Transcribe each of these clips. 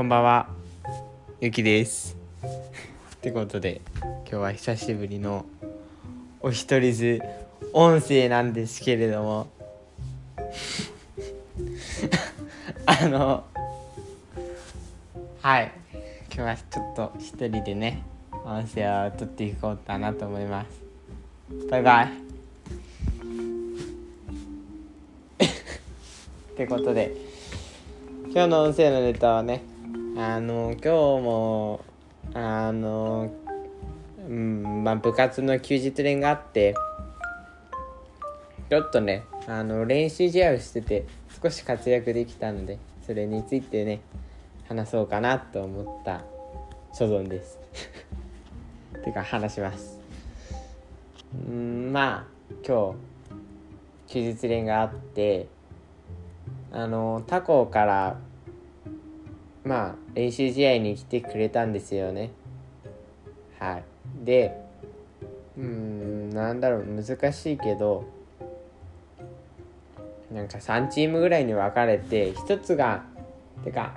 こんばんは。ゆきです。ってことで今日は久しぶりのお一人ず音声なんですけれども。あのはい。今日はちょっと一人でね音声を撮っていこうかなと思います。バイバイ。ってことで今日の音声のネタはねあの今日もあのうんまあ部活の休日練があってちょっとねあの練習試合をしてて少し活躍できたのでそれについてね話そうかなと思った所存です。てか話します。うんまあ今日休日練があってあの他校からまあ練習試合に来てくれたんですよね。はい。でうんなんだろう難しいけどなんか3チームぐらいに分かれて1つがてか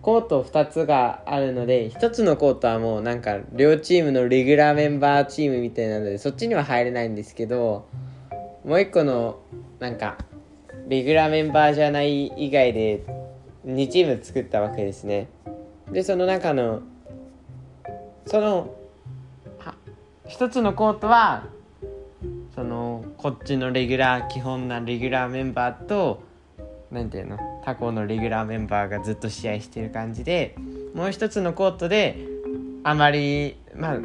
コート2つがあるので1つのコートはもうなんか両チームのレギュラーメンバーチームみたいなのでそっちには入れないんですけどもう1個のなんかレギュラーメンバーじゃない以外で2チーム作ったわけですね。でその中のその1つのコートはそのこっちのレギュラー基本なレギュラーメンバーと何ていうの他校のレギュラーメンバーがずっと試合してる感じでもう一つのコートであまりまあ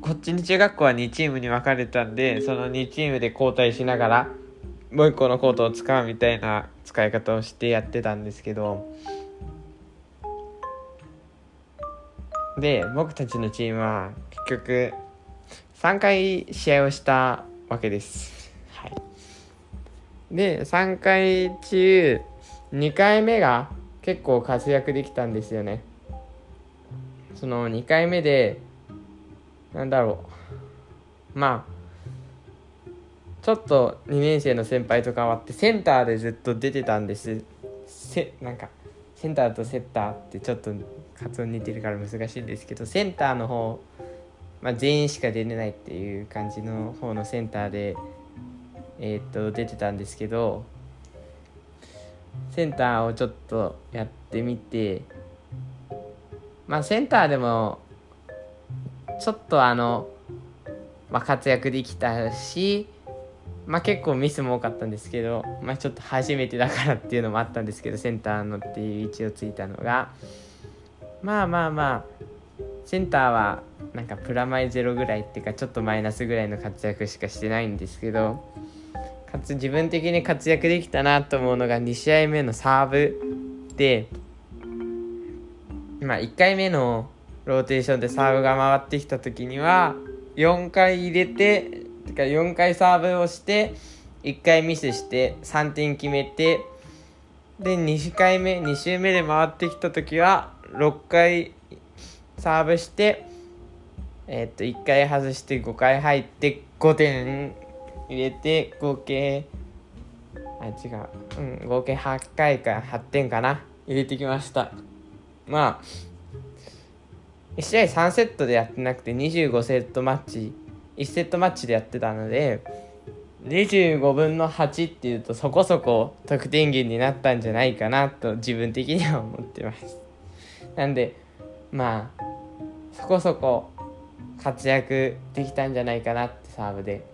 こっちの中学校は2チームに分かれたんでその2チームで交代しながらもう一個のコートを使うみたいな使い方をしてやってたんですけどで僕たちのチームは結局3回試合をしたわけです。はい、で3回中2回目が結構活躍できたんですよね。その2回目でなんだろうまあちょっと2年生の先輩と変わってセンターでずっと出てたんです。せなんかセンターとセッターってちょっと発音似てるから難しいんですけどセンターの方、まあ、全員しか出れないっていう感じの方のセンターで、えー、っと出てたんですけどセンターをちょっとやってみてまあセンターでもちょっとあの、まあ、活躍できたしまあ結構ミスも多かったんですけど、まあちょっと初めてだからっていうのもあったんですけど、センターのっていう位置をついたのが、まあまあまあ、センターはなんかプラマイゼロぐらいっていうかちょっとマイナスぐらいの活躍しかしてないんですけど、かつ自分的に活躍できたなと思うのが2試合目のサーブで、まあ1回目のローテーションでサーブが回ってきた時には、4回入れててか4回サーブをして1回ミスして3点決めてで2回目2周目で回ってきた時は6回サーブしてえー、っと1回外して5回入って5点入れて合計あ違う、うん、合計8回か8点かな。入れてきました。まあ1試合3セットでやってなくて25セットマッチ1セットマッチでやってたので25分の8っていうとそこそこ得点源になったんじゃないかなと自分的には思ってます。なんでまあそこそこ活躍できたんじゃないかなってサーブで。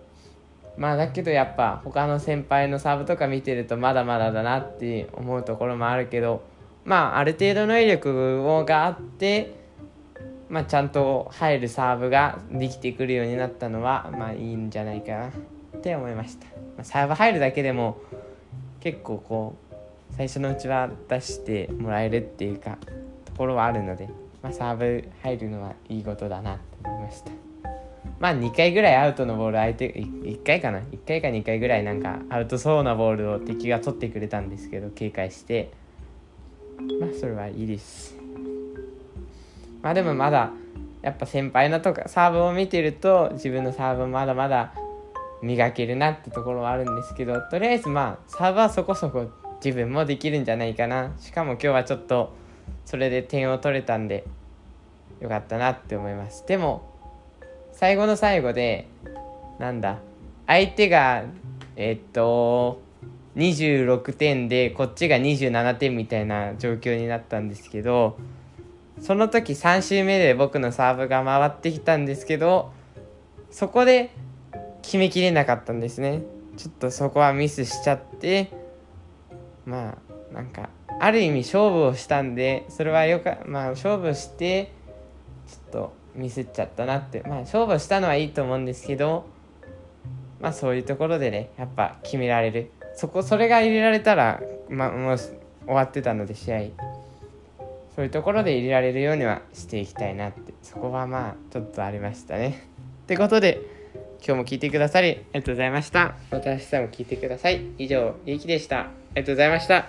まあだけどやっぱ他の先輩のサーブとか見てるとまだまだだなって思うところもあるけどまあある程度の威力があってまあ、ちゃんと入るサーブができてくるようになったのはまあいいんじゃないかなって思いました、まあ、サーブ入るだけでも結構こう最初のうちは出してもらえるっていうかところはあるので、まあ、サーブ入るのはいいことだなと思いました。まあ2回ぐらいアウトのボール相手1回かな？1回か2回ぐらいなんかアウトそうなボールを敵が取ってくれたんですけど警戒して。まあそれはいいです。まあでもまだやっぱ先輩のとかサーブを見てると自分のサーブまだまだ磨けるなってところはあるんですけどとりあえずまあサーブはそこそこ自分もできるんじゃないかな。しかも今日はちょっとそれで点を取れたんでよかったなって思います。でも最後の最後でなんだ相手がえっと26点でこっちが27点みたいな状況になったんですけどその時3周目で僕のサーブが回ってきたんですけどそこで決めきれなかったんですね。ちょっとそこはミスしちゃってまあなんかある意味勝負をしたんでそれはよかまあ勝負してちょっとミスっちゃったなって。まあ勝負したのはいいと思うんですけどまあそういうところでねやっぱ決められる。そこそれが入れられたら、まあ、もう終わってたので試合。そういうところで入れられるようにはしていきたいなって。そこはまあちょっとありましたね。ってことで今日も聞いてくださりありがとうございました。また明日も聞いてください。以上ゆうきでした。ありがとうございました。